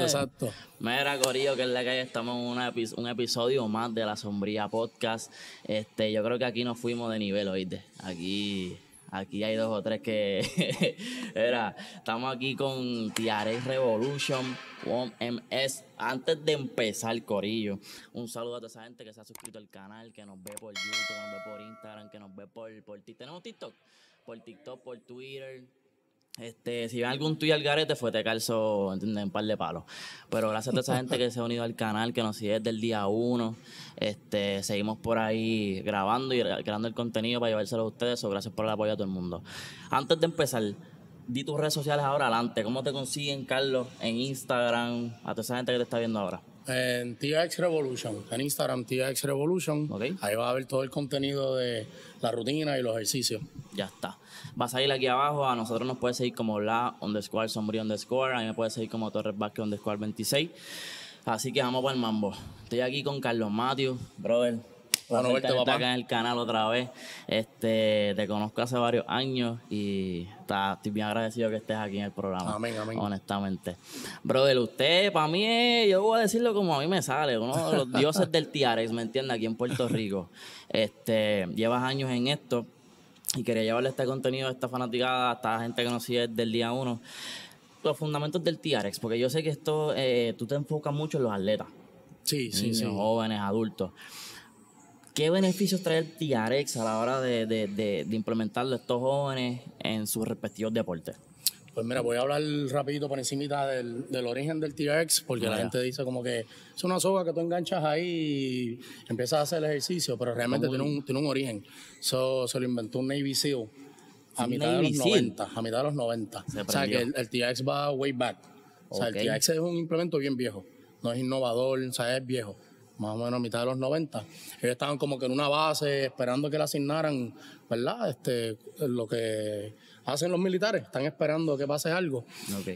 Exacto. Mira, Corillo, que es la que hay, estamos en una epi- un episodio más de la Sombría Podcast. Este, yo creo que aquí nos fuimos de nivel, oíste. Aquí, aquí hay dos o tres que. Era, estamos aquí con TRA Revolution, WOM MS. Antes de empezar, Corillo, un saludo a toda esa gente que se ha suscrito al canal, que nos ve por YouTube, que nos ve por Instagram, que nos ve por, por TikTok. ¿Tenemos TikTok? Por TikTok, por Twitter. Este, si ven algún tuyo al garete, fue te calzo, ¿entiendes? Un par de palos. Pero gracias a toda esa gente que se ha unido al canal, que nos sigue desde el día uno. Este, seguimos por ahí grabando y creando el contenido para llevárselo a ustedes. So, gracias por el apoyo a todo el mundo. Antes de empezar, di tus redes sociales ahora adelante. ¿Cómo te consiguen, Carlos? En Instagram, a toda esa gente que te está viendo ahora. En TX Revolution, en Instagram TX Revolution. Ok. Ahí va a ver todo el contenido de la rutina y los ejercicios. Ya está. Vas a ir aquí abajo. A nosotros nos puedes seguir como la underscore sombrío underscore. A mí me puedes seguir como Torres Vázquez underscore 26. Así que vamos para el mambo. Estoy aquí con Carlos Matthew, brother. Bueno, verte, papá. acá en el canal otra vez. Este, te conozco hace varios años y está- estoy bien agradecido que estés aquí en el programa. Amén, amén. Honestamente. Brother, usted para mí yo voy a decirlo como a mí me sale, uno de los dioses del TRX, ¿me entiendes? Aquí en Puerto Rico. Este, llevas años en esto y quería llevarle este contenido a esta fanaticada, a esta gente que nos sigue desde el día uno. Los fundamentos del TRX, porque yo sé que esto, eh, tú te enfocas mucho en los atletas, Sí, sí, niños, sí. jóvenes, adultos. ¿Qué beneficios trae el TRX a la hora de, de, de, de implementarlo a estos jóvenes en sus respectivos deportes? Pues mira, voy a hablar rapidito por encimita del, del origen del TRX, porque la Vaya. gente dice como que es una soga que tú enganchas ahí y empiezas a hacer el ejercicio, pero realmente tiene un, tiene un origen. Eso se lo inventó un Navy SEAL a mitad de Navy los SEAL. 90, a mitad de los 90. Se o sea que el, el TRX va way back. O sea, Ok. el TRX es un implemento bien viejo, no es innovador, o sea, es viejo. Más o menos a mitad de los 90. Ellos estaban como que en una base esperando que le asignaran, ¿verdad? Este, lo que hacen los militares, están esperando que pase algo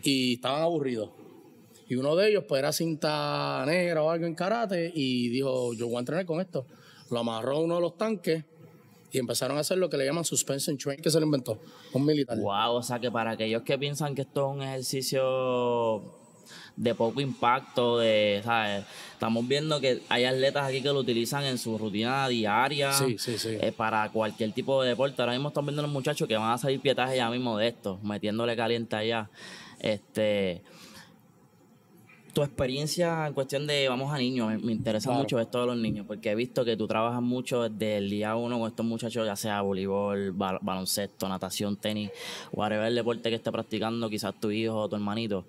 y estaban aburridos. Y uno de ellos, pues era cinta negra o algo en karate, y dijo: Yo voy a entrenar con esto. Lo amarró a uno de los tanques y empezaron a hacer lo que le llaman suspension train, que se lo inventó, un militar. Wow, o sea que para aquellos que piensan que esto es un ejercicio de poco impacto, de, ¿sabes? Estamos viendo que hay atletas aquí que lo utilizan en su rutina diaria Sí, sí, sí. eh, para cualquier tipo de deporte. Ahora mismo estamos viendo los muchachos que van a salir pietajes ya mismo de esto, metiéndole caliente allá. Este, tu experiencia en cuestión de, vamos a niños, me, me interesa Claro. mucho esto de los niños, porque he visto que tú trabajas mucho desde el día uno con estos muchachos, ya sea voleibol, bal- baloncesto, natación, tenis, whatever el deporte que esté practicando, quizás tu hijo o tu hermanito.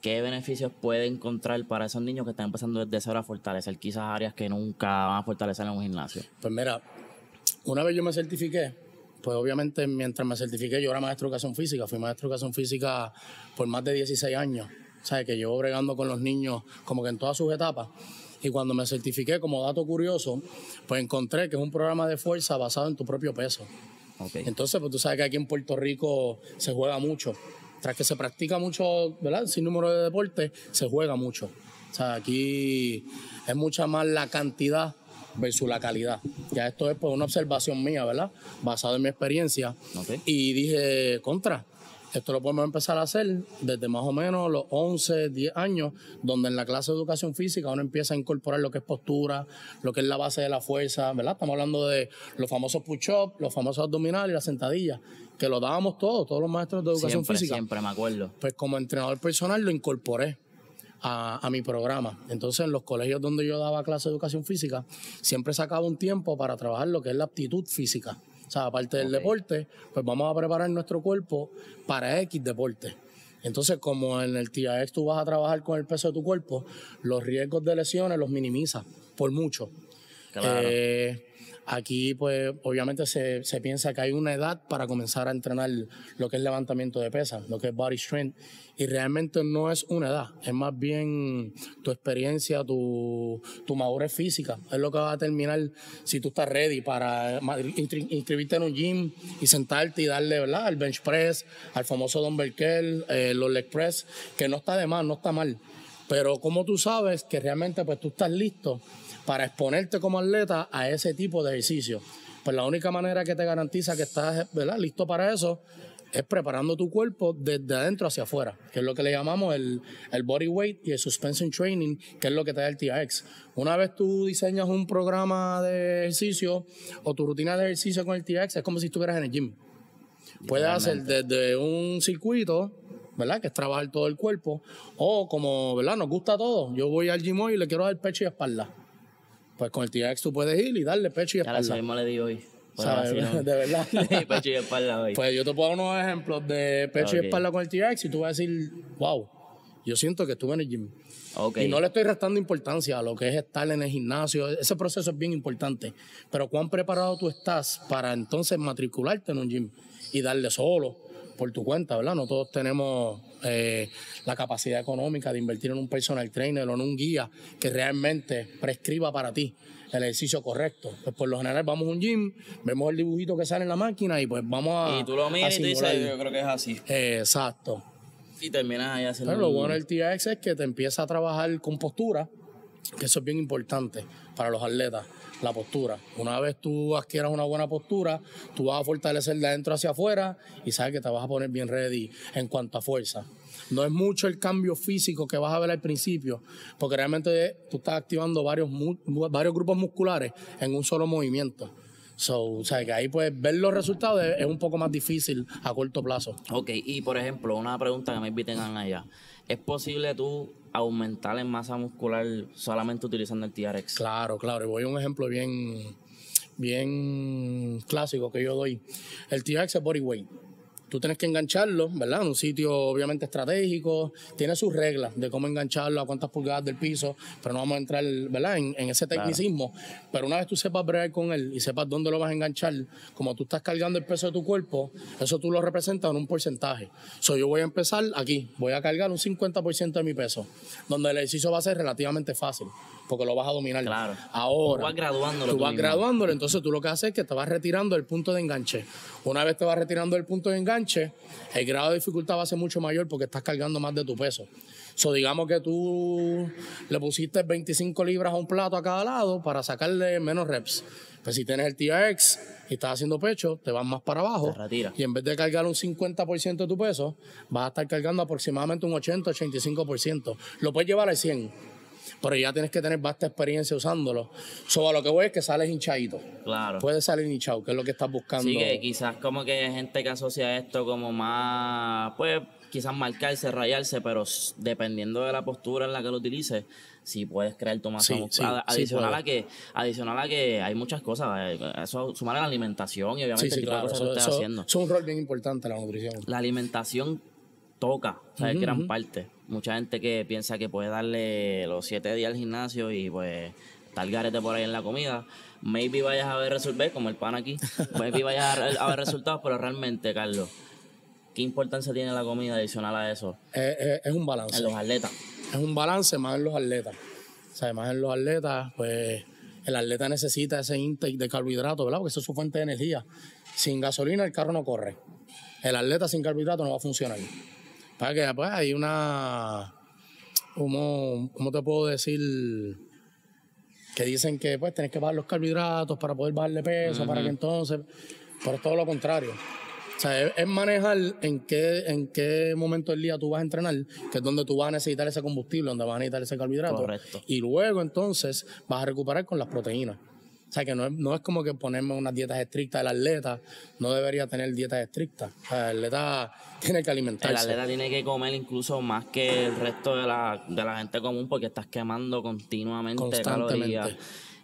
¿Qué beneficios puede encontrar para esos niños que están empezando desde cero a fortalecer quizás áreas que nunca van a fortalecer en un gimnasio? Pues mira, una vez yo me certifiqué, pues obviamente mientras me certifiqué yo era maestro de educación física, fui maestro de educación física por más de 16 años, sea, que llevo bregando con los niños como que en todas sus etapas. Y cuando me certifiqué, como dato curioso, pues encontré que es un programa de fuerza basado en tu propio peso. Ok. Entonces, pues tú sabes que aquí en Puerto Rico se juega mucho. Tras que se practica mucho, ¿verdad? Sin número de deportes, se juega mucho. O sea, aquí es mucha más la cantidad versus la calidad. Ya esto es pues una observación mía, ¿verdad? Basado en mi experiencia. Ok. Y dije, contra, esto lo podemos empezar a hacer desde más o menos los 11, 10 años, donde en la clase de educación física uno empieza a incorporar lo que es postura, lo que es la base de la fuerza, ¿verdad? Estamos hablando de los famosos push-ups, los famosos abdominales y las sentadillas, que lo dábamos todos, todos los maestros de educación Siempre, física. siempre, me acuerdo. Pues como entrenador personal lo incorporé a, a mi programa. Entonces, en los colegios donde yo daba clase de educación física, siempre sacaba un tiempo para trabajar lo que es la aptitud física. O sea, aparte del deporte, pues vamos a preparar nuestro cuerpo para X deporte. Entonces, como en el TRX tú vas a trabajar con el peso de tu cuerpo, los riesgos de lesiones los minimizas por mucho. Claro. Eh, aquí, pues, obviamente se, se piensa que hay una edad para comenzar a entrenar lo que es levantamiento de pesas, lo que es body strength, y realmente no es una edad, es más bien tu experiencia, tu, tu madurez física, es lo que va a determinar si tú estás ready para inscribirte en un gym y sentarte y darle, ¿verdad?, al bench press, al famoso dumbbell curl, eh, los leg press, que no está de más, no está mal, pero como tú sabes que realmente pues tú estás listo para exponerte como atleta a ese tipo de ejercicio. Pues la única manera que te garantiza que estás ¿verdad? listo para eso es preparando tu cuerpo desde adentro hacia afuera, que es lo que le llamamos el, el body weight y el suspension training, que es lo que te da el TRX. Una vez tú diseñas un programa de ejercicio o tu rutina de ejercicio con el TRX, es como si estuvieras en el gym. Puedes hacer desde un circuito, ¿verdad? Que es trabajar todo el cuerpo, o como, ¿verdad? Nos gusta todo. Yo voy al gym hoy y le quiero dar pecho y espalda. Pues con el TRX tú puedes ir y darle pecho y espalda. Ya mismo le di hoy. ¿Sabes? De verdad. pecho y espalda hoy. Pues yo te puedo dar unos ejemplos de pecho y espalda con el TRX y tú vas a decir, wow, yo siento que estuve en el gym. Okay. Y no le estoy restando importancia a lo que es estar en el gimnasio. Ese proceso es bien importante. Pero cuán preparado tú estás para entonces matricularte en un gym y darle solo por tu cuenta, ¿verdad? No todos tenemos eh, la capacidad económica de invertir en un personal trainer o en un guía que realmente prescriba para ti el ejercicio correcto. Pues por lo general vamos a un gym, vemos el dibujito que sale en la máquina y pues vamos a. Y tú lo miras y tú dices, yo creo que es así. exacto. Y terminas ahí haciendo. Pero lo bueno del TX es que te empieza a trabajar con postura, que eso es bien importante para los atletas, la postura. Una vez tú adquieras una buena postura, tú vas a fortalecer de adentro hacia afuera y sabes que te vas a poner bien ready en cuanto a fuerza. No es mucho el cambio físico que vas a ver al principio, porque realmente tú estás activando varios, varios grupos musculares en un solo movimiento. So, o sea, que ahí pues ver los resultados es, un poco más difícil a corto plazo. Ok, y por ejemplo, una pregunta que me inviten allá. ¿Es posible tú aumentar en masa muscular solamente utilizando el TRX? Claro, claro. Y voy a un ejemplo bien, bien clásico que yo doy. El TRX es body weight tú tienes que engancharlo, ¿verdad? En un sitio obviamente estratégico, tiene sus reglas de cómo engancharlo, a cuántas pulgadas del piso, pero no vamos a entrar, ¿verdad? En, ese tecnicismo. Pero una vez tú sepas bregar con él y sepas dónde lo vas a enganchar, como tú estás cargando el peso de tu cuerpo, eso tú lo representas en un porcentaje. So, yo voy a empezar aquí, voy a cargar un 50% de mi peso, donde el ejercicio va a ser relativamente fácil porque lo vas a dominar. Claro. Ahora. Tú vas graduándolo. Tú vas graduándolo, entonces tú lo que haces es que te vas retirando el punto de enganche. Una vez te vas retirando el punto de enganche, el grado de dificultad va a ser mucho mayor porque estás cargando más de tu peso. So, digamos que tú le pusiste 25 libras a un plato a cada lado para sacarle menos reps. Pues si tienes el TRX y estás haciendo pecho, te vas más para abajo. Te retira. Y en vez de cargar un 50% de tu peso, vas a estar cargando aproximadamente un 80-85%. Lo puedes llevar al 100% pero ya tienes que tener vasta experiencia usándolo. Sobre lo que voy es que sales hinchadito. Claro. Puedes salir hinchado, que es lo que estás buscando. Sí, que quizás como que hay gente que asocia esto como más, pues quizás marcarse, rayarse, pero dependiendo de la postura en la que lo utilices, sí puedes crear tu masa muscular. adicional a que, adicional a que hay muchas cosas, eh, eso sumar a la alimentación y obviamente el tipo de cosas que estás haciendo. Es un rol bien importante la nutrición. La alimentación toca, o sea, es gran parte. Mucha gente que piensa que puede darle los siete días al gimnasio y pues tal garete por ahí en la comida. Maybe vayas a ver resultados, como el pan aquí, maybe vayas a ver resultados, pero realmente, Carlos, ¿qué importancia tiene la comida adicional a eso? es un balance. En los atletas. Es un balance más en los atletas. O sea, más en los atletas, pues el atleta necesita ese intake de carbohidratos, ¿verdad? Porque eso es su fuente de energía. Sin gasolina el carro no corre. El atleta sin carbohidratos no va a funcionar. Para que pues hay una, ¿cómo, ¿cómo te puedo decir? Que dicen que pues tienes que bajar los carbohidratos para poder bajarle peso, para que entonces, pero es todo lo contrario. O sea, es, manejar en qué, en qué momento del día tú vas a entrenar, que es donde tú vas a necesitar ese combustible, donde vas a necesitar ese carbohidrato. Correcto. Y luego entonces vas a recuperar con las proteínas. O sea, que no es, no es como que ponerme unas dietas estrictas. El atleta no debería tener dietas estrictas. O sea, el atleta tiene que alimentarse. El atleta tiene que comer incluso más que el resto de la, de la gente común porque estás quemando continuamente calorías.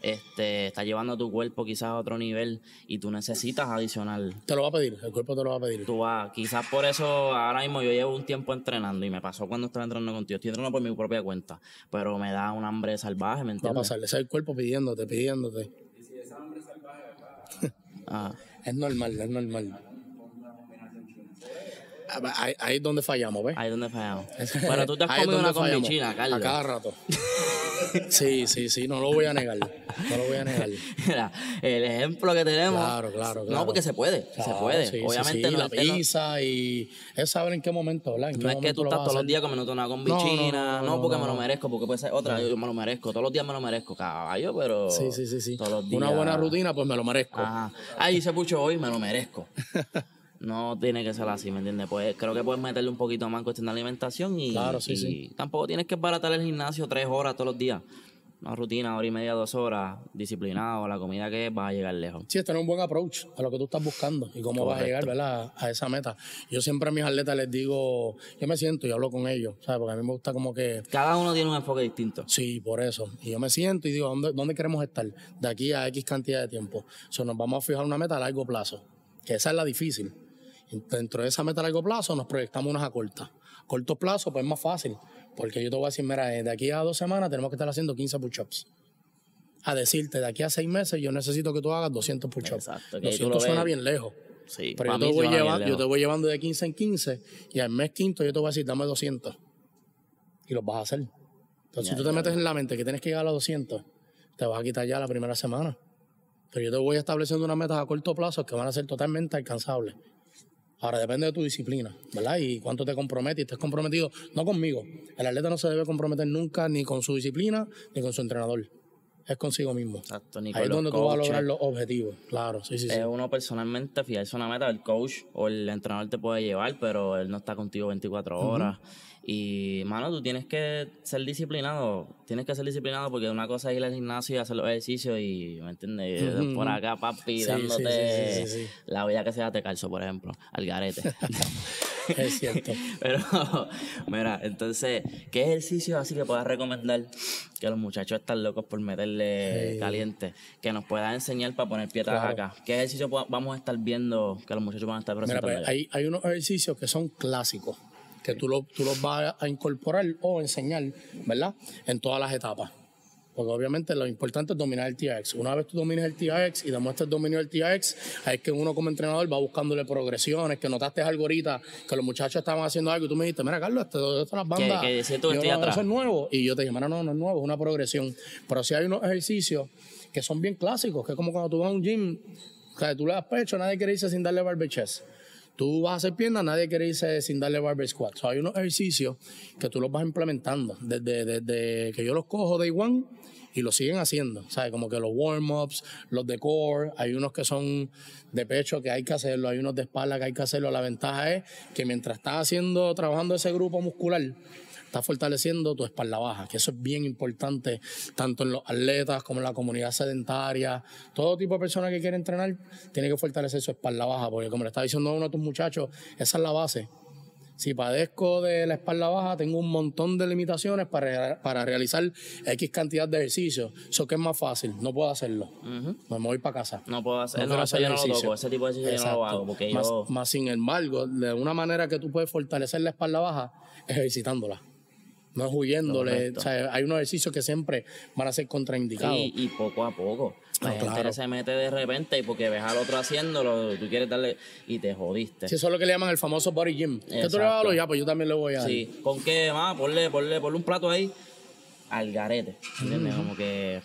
Este, está llevando a tu cuerpo quizás a otro nivel y tú necesitas adicional. Te lo va a pedir, el cuerpo te lo va a pedir. Tú vas, quizás por eso ahora mismo yo llevo un tiempo entrenando y me pasó cuando estaba entrenando contigo. Estoy entrenando por mi propia cuenta, pero me da un hambre salvaje, ¿me entiendes? Va a pasarle, es el cuerpo pidiéndote, pidiéndote. Ah. Es normal, es normal. Ahí, ahí, es donde fallamos, ¿ves? Ahí es donde fallamos. Pero tú te has comido una combi china, Carlos. A cada rato. Sí, sí, sí, no lo voy a negar. No lo voy a negar. Mira, el ejemplo que tenemos. Claro, claro, claro. No, porque se puede, se puede. Obviamente sí, la pizza y es saber en qué momento, ¿verdad? no es que tú estás todos los días comiendo una combi china, no, porque me lo merezco, porque puede ser otra, yo me lo merezco. Todos los días me lo merezco, caballo, pero. Sí, sí, sí, sí. Todos los días. Una buena rutina, pues me lo merezco. Ajá. Ay, hice pucho hoy, me lo merezco. No tiene que ser así, ¿me entiendes? Pues creo que puedes meterle un poquito más en cuestión de alimentación y, Claro, sí, y sí. tampoco tienes que baratar el gimnasio tres horas todos los días. Una rutina, hora y media, dos horas, disciplinado, la comida que es, vas a llegar lejos. Sí, es tener un buen approach a lo que tú estás buscando y cómo vas a llegar ¿verdad? a esa meta. Yo siempre a mis atletas les digo, yo me siento y hablo con ellos, ¿sabes? Porque a mí me gusta como que, Cada uno tiene un enfoque distinto. sí, por eso. Y yo me siento y digo, ¿dónde, dónde queremos estar? De aquí a X cantidad de tiempo. O sea, nos vamos a fijar una meta a largo plazo, que esa es la difícil. Dentro de esa meta a largo plazo nos proyectamos unas a corta. Corto plazo, pues es más fácil, porque yo te voy a decir, mira, de aquí a dos semanas tenemos que estar haciendo 15 push-ups. A decirte, de aquí a seis meses yo necesito que tú hagas 200 push-ups. Exacto, que ahí tú 200 lo suena bien lejos. Sí, Pero yo te, voy llevando, yo te voy llevando de 15 en 15 y al mes quinto yo te voy a decir, dame 200. Y los vas a hacer. Entonces, Ya, si tú te metes en la mente que tienes que llegar a los 200, te vas a quitar ya la primera semana. Pero yo te voy estableciendo unas metas a corto plazo que van a ser totalmente alcanzables. Ahora depende de tu disciplina, ¿verdad? Y cuánto te comprometes. Y comprometido, no conmigo. El atleta no se debe comprometer nunca ni con su disciplina ni con su entrenador. Es consigo mismo. Exacto, ni Ahí es donde tú vas a lograr los objetivos. Claro, sí, sí, sí. Es uno personalmente fijarse una meta, el coach o el entrenador te puede llevar, pero él no está contigo 24 horas. Y, mano, tú tienes que ser disciplinado. Tienes que ser disciplinado porque una cosa es ir al gimnasio y hacer los ejercicios y, ¿me entiendes? Por acá, papi, Sí, dándote sí, sí, sí, sí. la vida que sea te calzo, por ejemplo, al garete. Es cierto. Pero, mira, entonces, ¿qué ejercicio así que puedas recomendar que los muchachos están locos por meterle Sí. caliente? Que nos puedas enseñar para poner piedras Claro. acá. ¿Qué ejercicio vamos a estar viendo que los muchachos van a estar Mira, presentando? pues, allá? hay, hay unos ejercicios que son clásicos, que tú, lo- tú los vas a incorporar o enseñar, ¿verdad? En todas las etapas. Porque obviamente lo importante es dominar el TRX. Una vez tú domines el TRX y demuestras el dominio del TRX, es que uno como entrenador va buscándole progresiones, que notaste algo ahorita, que los muchachos estaban haciendo algo y tú me dijiste, mira Carlos, esto, esto las bandas. que que yo, estoy no, atrás. Eso es nuevo. Y yo te dije, mira, no, no es nuevo, es una progresión. Pero sí hay unos ejercicios que son bien clásicos, que es como cuando tú vas a un gym, o sea, tú le das pecho, nadie quiere irse sin darle barber chest. Tú vas a hacer piernas, nadie quiere irse sin darle barber squat. O sea, hay unos ejercicios que tú los vas implementando desde, desde que yo los cojo de one y los siguen haciendo. ¿Sabes? Como que los warm-ups, los de core, hay unos que son de pecho que hay que hacerlo, hay unos de espalda que hay que hacerlo. La ventaja es que mientras estás haciendo, trabajando ese grupo muscular, estás fortaleciendo tu espalda baja, que eso es bien importante tanto en los atletas como en la comunidad sedentaria. Todo tipo de persona que quiere entrenar tiene que fortalecer su espalda baja, porque como le está diciendo uno de tus muchachos, esa es la base. Si padezco de la espalda baja, tengo un montón de limitaciones para, para realizar X cantidad de ejercicios. Eso que es más fácil, no puedo hacerlo. Ujú. Me voy para casa. No puedo hacer, No no, hacer yo no lo ejercicio. toco, ese tipo de ejercicio yo no lo Exacto. hago, porque más, yo... más sin embargo, de una manera que tú puedes fortalecer la espalda baja es ejercitándola. No es huyéndole. O sea, hay unos ejercicios que siempre van a ser contraindicados. Y poco a poco. La Ah, gente claro. se mete de repente y porque ves al otro haciéndolo, tú quieres darle y te jodiste. Sí, eso es lo que le llaman el famoso body gym. Que tú le vas a ya, pues yo también le voy a dar. Sí, ¿con qué más? Ponle, ponle, ponle un plato ahí al garete, ¿entiendes? Como que...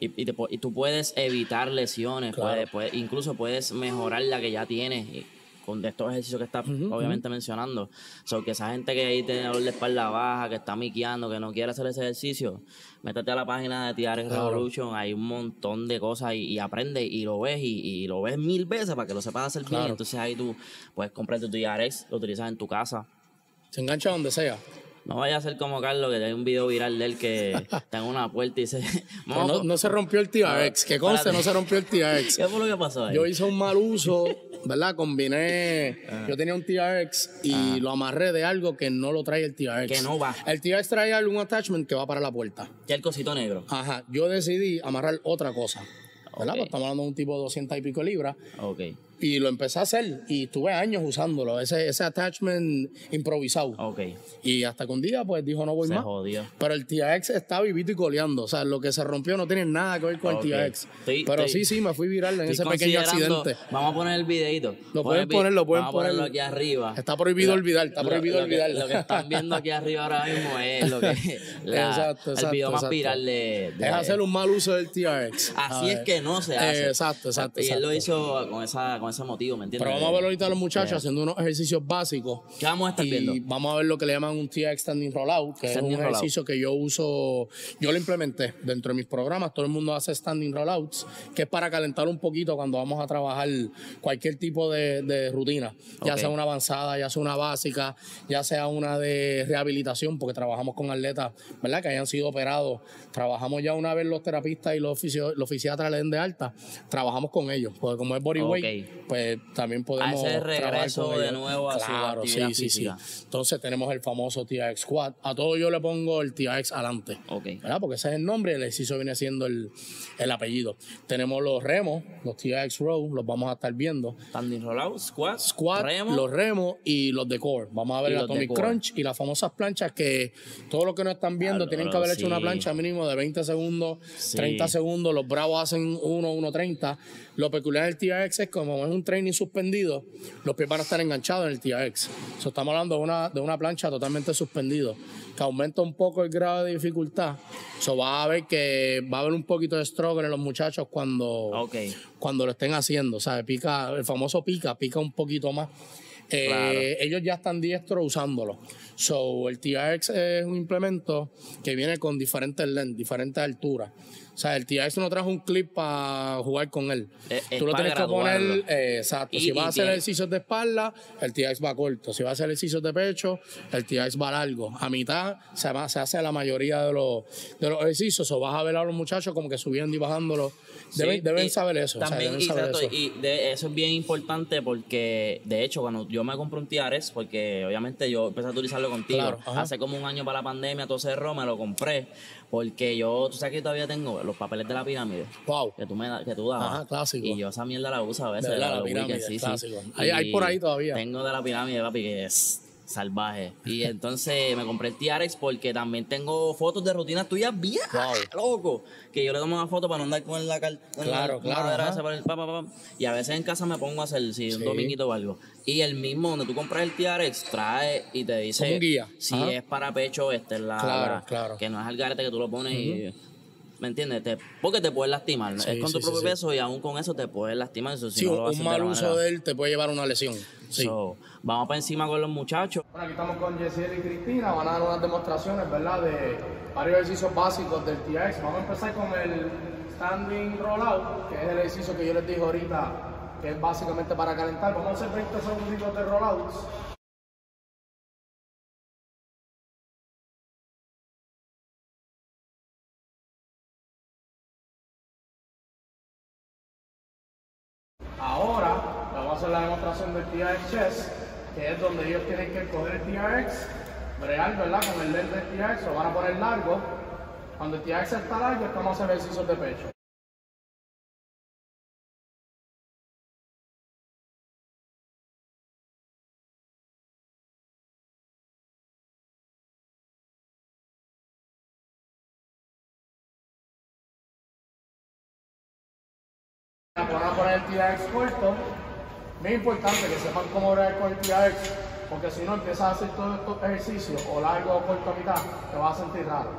Y, y te pu- y tú puedes evitar lesiones, Claro. puedes, puedes- incluso puedes mejorar la que ya tienes y con de estos ejercicios que estás obviamente mencionando. So, que esa gente que ahí tiene dolor de espalda baja, que está miqueando, que no quiere hacer ese ejercicio, métete a la página de TRX Claro. Revolution, hay un montón de cosas y, y aprende y lo ves y, y lo ves mil veces para que lo sepas hacer bien. Claro. Entonces ahí tú puedes comprar tu TRX, lo utilizas en tu casa. Se engancha donde sea. No vaya a ser como Carlos, que hay un video viral de él que está en una puerta y dice... Pero no, no se rompió el TRX. Que conste, no se rompió el TRX. ¿Qué fue lo que pasó ahí? Yo hice un mal uso, ¿verdad? Combiné. Yo tenía un TRX y lo amarré de algo que no lo trae el TRX. Que no va. El TRX trae algún attachment que va para la puerta. Ya el cosito negro. Ajá. Yo decidí amarrar otra cosa. ¿Verdad? Pues estamos hablando de un tipo de 200 y pico libras. Ok, Y lo empecé a hacer y tuve años usándolo, ese, ese attachment improvisado. ok. Y hasta que un día pues dijo no voy Se más. jodió. Pero el TRX está vivito y coleando. O sea, lo que se rompió no tiene nada que ver con el TRX. Estoy- Pero estoy- sí, sí, me fui viral en ese pequeño accidente. Vamos a poner el videito. Lo pueden el poner, lo pueden Vamos ponerlo poner. aquí arriba. Está prohibido olvidar, está lo- prohibido lo que- olvidar. Lo que están viendo aquí arriba ahora mismo es lo que. la- Exacto, El exacto, video más exacto. viral de. de- Es hacer un mal uso del TRX. Así es que no se hace. Eh, exacto, exacto. Y él lo exacto. hizo con esa, con con ese motivo, ¿me entiendes? Pero vamos a ver ahorita a los muchachos Yeah. haciendo unos ejercicios básicos. ¿Qué vamos a estar y viendo? vamos a ver lo que le llaman un TX Standing Rollout, que Standing es un ejercicio que yo uso, yo lo implementé dentro de mis programas. Todo el mundo hace Standing Rollouts, que es para calentar un poquito cuando vamos a trabajar cualquier tipo de, de rutina, ya sea una avanzada, ya sea una básica, ya sea una de rehabilitación, porque trabajamos con atletas, ¿verdad? Que hayan sido operados. Trabajamos ya una vez los terapistas y los, fisio- los fisiatras le den de alta, trabajamos con ellos, porque como es bodyweight, Ok. Pues también podemos ese trabajar regreso con de ellos. nuevo a su Claro, actividad sí, sí, sí. física. Entonces tenemos el famoso TRX Squad. A todo yo le pongo el TRX adelante. Ok. ¿Verdad? Porque ese es el nombre y el ejercicio viene siendo el, el apellido. Tenemos los remos, los TRX Row, los vamos a estar viendo. Standing rollout, Squat, remo. los remos y los de core. Vamos a ver el Atomic. Crunch y las famosas planchas que todos los que no están viendo Claro, tienen que haber hecho una sí. plancha mínimo de 20 segundos, Sí. 30 segundos. Los bravos hacen 1, 1.30. Lo peculiar del TRX es como es un training suspendido, los pies van a estar enganchados en el TRX. So, estamos hablando de una, de una plancha totalmente suspendido, que aumenta un poco el grado de dificultad. So, va a ver que va a haber un poquito de struggle en los muchachos cuando, Ok. cuando lo estén haciendo. ¿sabes? Pica, el famoso pica, pica un poquito más. Eh, Claro. Ellos ya están diestros usándolo. So, el TRX es un implemento que viene con diferentes lengths, diferentes alturas. O sea, el TRX no trajo un clip para jugar con él. Es- es Tú lo tienes que poner, eh, exacto. Y- si vas a hacer ejercicios de espalda, el TRX va corto. Si vas a hacer ejercicios de pecho, el TRX va largo. A mitad se, va- se hace la mayoría de los, de los ejercicios. O vas a ver a los muchachos como que subiendo y bajándolo. Deben, Sí, deben saber eso. o sea, También, saber exacto, eso. y de, eso es bien importante porque, de hecho, cuando yo me compré un TRX, porque obviamente yo empecé a utilizarlo contigo, Claro, hace como un año para la pandemia, todo cerró, me lo compré, porque yo, tú sabes que todavía tengo los papeles de la pirámide. Wow. Que tú, me, que tú dabas. Ajá, clásico. Y yo esa mierda la uso a veces. De la pirámide, weekends, sí, sí. clásico. Hay- hay por ahí todavía. Tengo de la pirámide, papi, que es salvaje. Y entonces me compré el TRX porque también tengo fotos de rutinas tuyas bien loco. Que yo le tomo una foto para no andar con la car- con Claro, la claro, el pa, pa, pa. Y a veces en casa me pongo a hacer si un dominguito o algo. Y el mismo donde tú compras el TRX trae y te dice Como un guía. si Ajá. es para pecho, este es la, Claro, la- claro. que no es al garete que tú lo pones y ¿Me entiendes? Te- porque te puedes lastimar. Sí, es con tu sí, propio sí, sí. peso y aún con eso te puedes lastimar. Eso, si Sí, no un, lo mal uso manera. de él te puede llevar a una lesión. Sí. So, vamos para encima con los muchachos. Bueno, aquí estamos con Yesiel y Cristina, van a dar unas demostraciones, ¿verdad? De varios ejercicios básicos del TX. Vamos a empezar con el standing rollout, que es el ejercicio que yo les dije ahorita, que es básicamente para calentar. Vamos a hacer 20 segunditos de rollouts. Que es donde ellos tienen que coger el TRX, bregar, ¿verdad? Con el lente del TRX, lo van a poner largo. Cuando el TRX está largo, es que vamos a hacer ejercicios de pecho. Van a poner el TRX corto. Muy importante que sepan cómo bregar con el TRX, porque si no empiezas a hacer todos estos ejercicios, o largo o corto a mitad, te vas a sentir raro.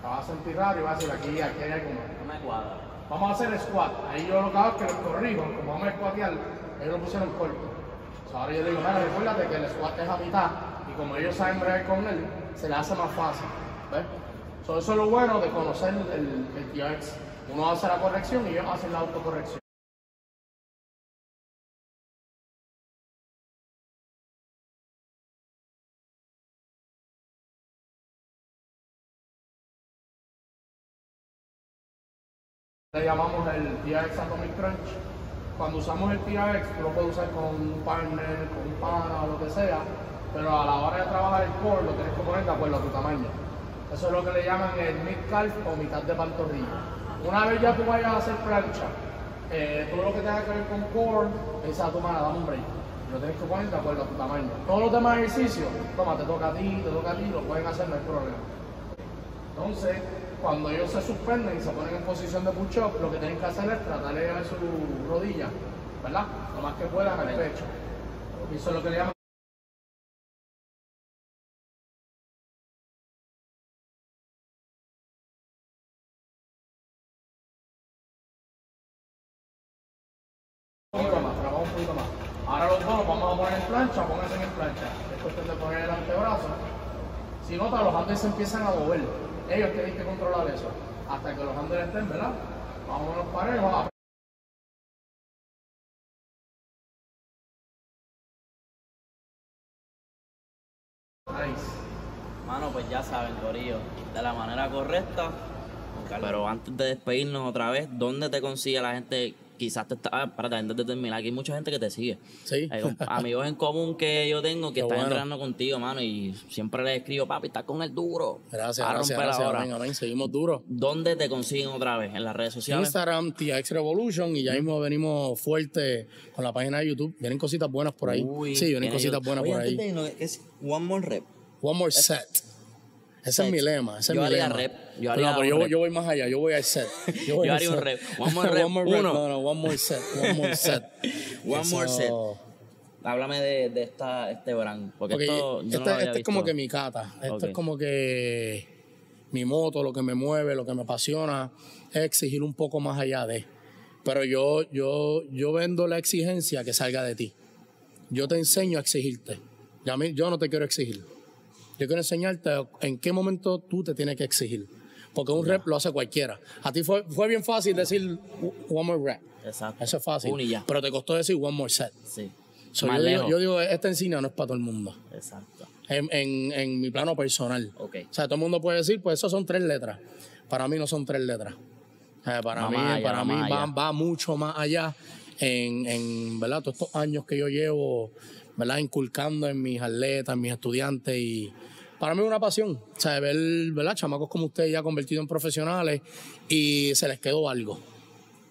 Te vas a sentir raro y vas a decir aquí, aquí hay algo. No me cuadra. Vamos a hacer squat. Ahí yo lo que hago es que los corrijo, como vamos a squatear, ellos lo pusieron corto. O sea, ahora yo digo, mira, recuérdate que el squat es a mitad y como ellos saben bregar con él, se le hace más fácil. ¿Ves? So, eso es lo bueno de conocer el, el TRX. Uno hace la corrección y ellos hacen la autocorrección. Le llamamos el TRX Atomic Crunch. Cuando usamos el TRX, tú lo puedes usar con un partner, con un pana o lo que sea, pero a la hora de trabajar el core lo tienes que poner de acuerdo a tu tamaño. Eso es lo que le llaman el mid calf o mitad de pantorrilla. Una vez ya tú vayas a hacer plancha, eh, todo lo que tenga que ver con core, esa tu mano, dame un break. Lo tienes que poner de acuerdo a tu tamaño. Todos los demás ejercicios, toma, te toca a ti, te toca a ti, lo pueden hacer, no hay problema. Entonces, cuando ellos se suspenden y se ponen en posición de push-up, lo que tienen que hacer es tratar de llevar su rodilla, ¿verdad? Lo más que puedan al pecho. Y eso es lo que le llaman. Un poquito más, pero vamos baja un poquito más. Ahora los dos los vamos a poner en plancha, pónganse en plancha. Es cuestión de poner el antebrazo. Si notas, los handles se empiezan a mover. Ellos tienen que controlar eso. Hasta que los handles estén, ¿verdad? Vámonos parejos. Mano, pues ya saben, Corillo, de la manera correcta. Pero antes de despedirnos otra vez, ¿dónde te consigue la gente? Quizás te está. Ah, espérate, antes de terminar, aquí hay mucha gente que te sigue. Sí. Hay amigos en común que yo tengo que Qué están bueno. entrenando contigo, mano, y siempre les escribo, papi, estás con el duro. Gracias, a gracias, romper gracias. ahora. Amén, amén. Seguimos duros. ¿Dónde te consiguen otra vez? ¿En las redes sociales? Instagram, TX Revolution, y ya mismo venimos fuerte con la página de YouTube. Vienen cositas buenas por ahí. Uy, sí, vienen cositas buenas Oye, por ahí. de irnos, ¿qué es One More Rep. One more set. Ese es mi lema. Ese Yo es mi haría lema. rep, yo No, haría pero un yo, rep. yo voy más allá. Yo voy al set. Yo, voy Yo al haría un rep. One more rep, uno. No, no, one more set. One more set. One more set. Háblame de, de esta, este brand. Porque Porque esto yo no lo había esta es como que mi cata. Esto es como que mi moto, lo que me mueve, lo que me apasiona, es exigir un poco más allá de. Pero yo, yo, yo vendo la exigencia que salga de ti. Yo te enseño a exigirte. Ya a mí- yo no te quiero exigir. Yo quiero enseñarte en qué momento tú te tienes que exigir. Porque un rep lo hace cualquiera. A ti fue, fue bien fácil decir one more rep. Exacto. Eso es fácil. Un y ya. Pero te costó decir one more set. Sí. So, yo, digo, yo digo, esta encina no es para todo el mundo Exacto. en, en- en mi plano personal. Ok. O sea, todo el mundo puede decir, pues eso son tres letras. Para mí no son tres letras. Para mí, allá, para mí va, va mucho más allá en, en, ¿verdad? Todos estos años que yo llevo, ¿verdad? Inculcando en mis atletas, en mis estudiantes y para mí es una pasión, o sea, ver, ¿verdad? Chamacos como ustedes ya convertidos en profesionales y se les quedó algo.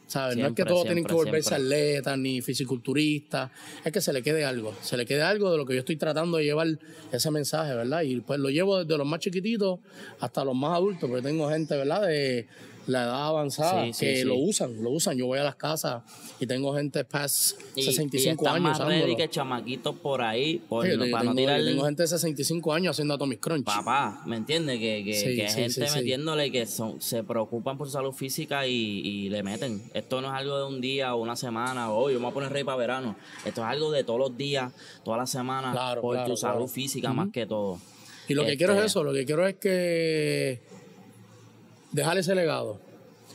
¿Sabes? no es que Siempre, todos tienen que volverse siempre. atletas ni fisiculturistas, es que se le quede algo, se le quede algo de lo que yo estoy tratando de llevar ese mensaje, ¿verdad? Y pues lo llevo desde los más chiquititos hasta los más adultos, porque tengo gente, ¿verdad? De la edad avanzada Sí, sí, que sí. lo usan, lo usan. Yo voy a las casas y tengo gente past Y, 65 y están años más ready que chamaquitos por ahí, por, no- tengo, para no tirar tengo gente de 65 años haciendo Atomic Crunch. papá, ¿me entiendes? Que, que, gente metiéndole que son, se preocupan por su salud física y, y le meten. Esto no es algo de un día o una semana, o "Oye, yo me voy a poner rey para verano. Esto es algo de todos los días, todas las semanas, Claro, por claro, tu salud física más que todo. Y lo que Este- quiero es eso, lo que quiero es que dejar ese legado.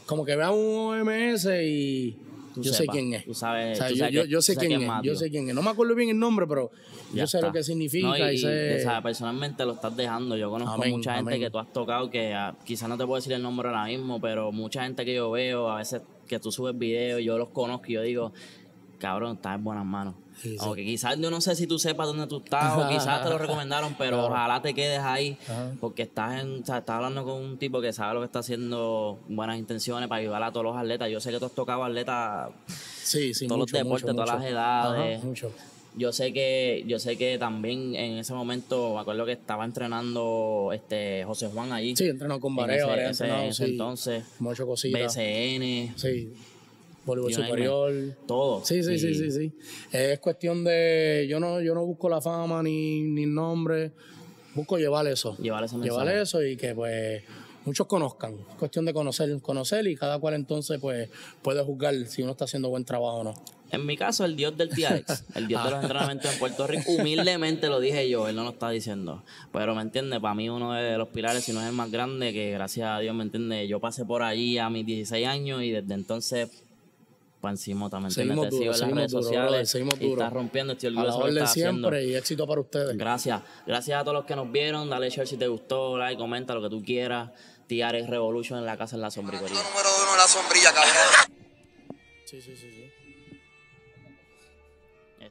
Como que vean un OMS y Tú yo sé quién es. tú sabes- O sea, tú yo, sabes yo- yo sé quién es, yo sé quién es. No me acuerdo bien el nombre, pero Ya yo sé está. lo que significa No, y, y, sé... o sea, personalmente lo estás dejando. Yo conozco Amén, mucha gente amén. que tú has tocado que ah, quizás no te puedo decir el nombre ahora mismo, pero mucha gente que yo veo, a veces que tú subes videos, yo los conozco y yo digo, cabrón, estás en buenas manos. Sí, sí. O que quizás yo no sé si tú sepas dónde tú estás o quizás te lo recomendaron, pero Claro. ojalá te quedes ahí Ajá. porque estás, en, o sea, estás hablando con un tipo que sabe lo que está haciendo, buenas intenciones para ayudar a todos los atletas. Yo sé que tú has tocado atletas sí, sí, todos los mucho, deportes, mucho, todas mucho. las edades. Ajá, mucho. Yo sé que, yo sé que también en ese momento, me acuerdo que estaba entrenando este José Juan allí. Sí, entrenado con En Barea, ese- ese- en sí. entonces. Mucho cositas. BCN, Sí, voleibol superior. todo. Sí, sí, sí, Y- sí, sí. Es cuestión de, yo no, yo no busco la fama ni, ni el nombre, busco llevar eso. Llevar ese Llevar mensaje. eso y que pues muchos conozcan. Es cuestión de conocer, conocer y cada cual entonces pues puede juzgar si uno está haciendo buen trabajo o no. En mi caso, el dios del TRX, el dios de los entrenamientos en Puerto Rico, humildemente lo dije yo, él no lo está diciendo. Pero me entiende, para mí uno de los pilares, si no es el más grande, que gracias a Dios, me entiende, yo pasé por allí a mis 16 años y desde entonces, para encima también, Seguimos Te sigo duro, en las seguimos redes duro, sociales brother, seguimos y duro. estás rompiendo, estoy A la orgulloso de estás haciendo. siempre y éxito para ustedes. Gracias. Gracias a todos los que nos vieron. Dale share si te gustó, like, comenta lo que tú quieras. TRX Revolution en la casa en la sombricoría. Número uno en la sombrilla, cabrón. Sí, sí, sí, sí.